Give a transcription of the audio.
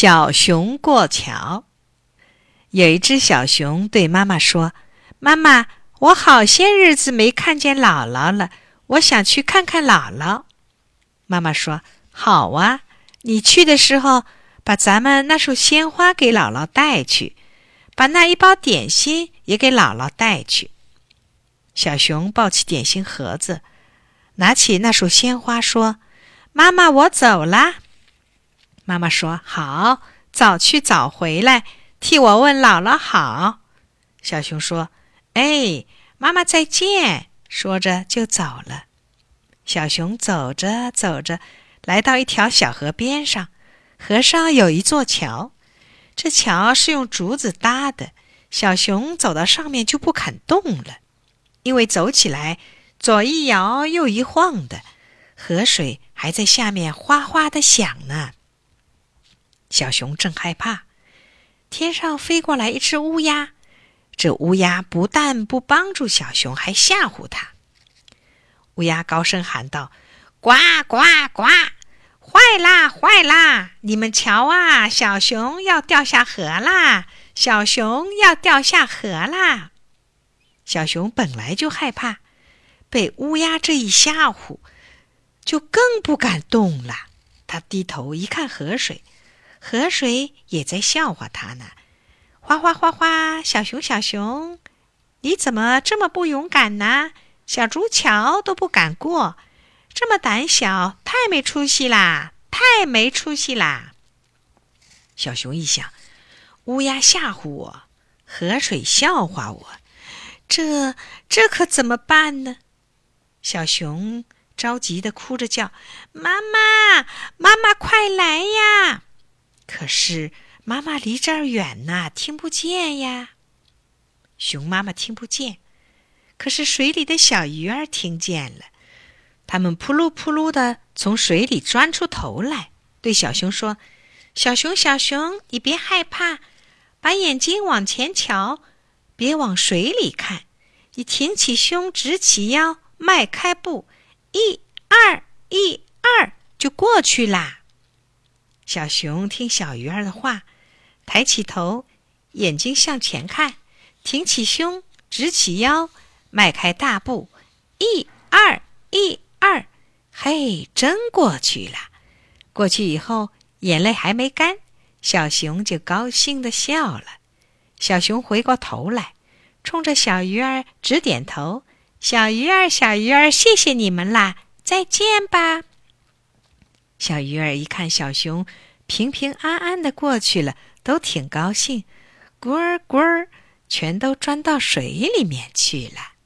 小熊过桥。有一只小熊对妈妈说：“妈妈，我好些日子没看见姥姥了，我想去看看姥姥。”妈妈说：“好啊，你去的时候把咱们那束鲜花给姥姥带去，把那一包点心也给姥姥带去。”小熊抱起点心盒子，拿起那束鲜花，说：“妈妈，我走啦。”妈妈说：“好，早去早回来，替我问姥姥好。”小熊说：“哎，妈妈再见。”说着就走了。小熊走着走着，来到一条小河边上，河上有一座桥，这桥是用竹子搭的。小熊走到上面就不肯动了，因为走起来左一摇右一晃的，河水还在下面哗哗的响呢。小熊正害怕，天上飞过来一只乌鸦。这乌鸦不但不帮助小熊，还吓唬它。乌鸦高声喊道：“呱呱呱！坏啦坏啦！你们瞧啊，小熊要掉下河啦！小熊要掉下河啦！”小熊本来就害怕，被乌鸦这一吓唬，就更不敢动了。他低头一看河水。河水也在笑话他呢，哗哗哗哗！小熊，小熊，你怎么这么不勇敢呢？小竹桥都不敢过，这么胆小，太没出息啦！太没出息啦！小熊一想，乌鸦吓唬我，河水笑话我，这这可怎么办呢？小熊着急的哭着叫：“妈妈，妈妈，快来呀！”可是妈妈离这儿远呐，听不见呀。熊妈妈听不见，可是水里的小鱼儿听见了。它们扑噜扑噜的从水里钻出头来，对小熊说：“小熊，小熊，你别害怕，把眼睛往前瞧，别往水里看。你挺起胸，直起腰，迈开步，一二一二，就过去啦。”小熊听小鱼儿的话，抬起头，眼睛向前看，挺起胸，直起腰，迈开大步，一二一二，嘿，真过去了。过去以后，眼泪还没干，小熊就高兴的笑了。小熊回过头来，冲着小鱼儿直点头：“小鱼儿，小鱼儿，谢谢你们啦，再见吧。”小鱼儿一看小熊平平安安的过去了，都挺高兴，咕儿咕儿，全都钻到水里面去了。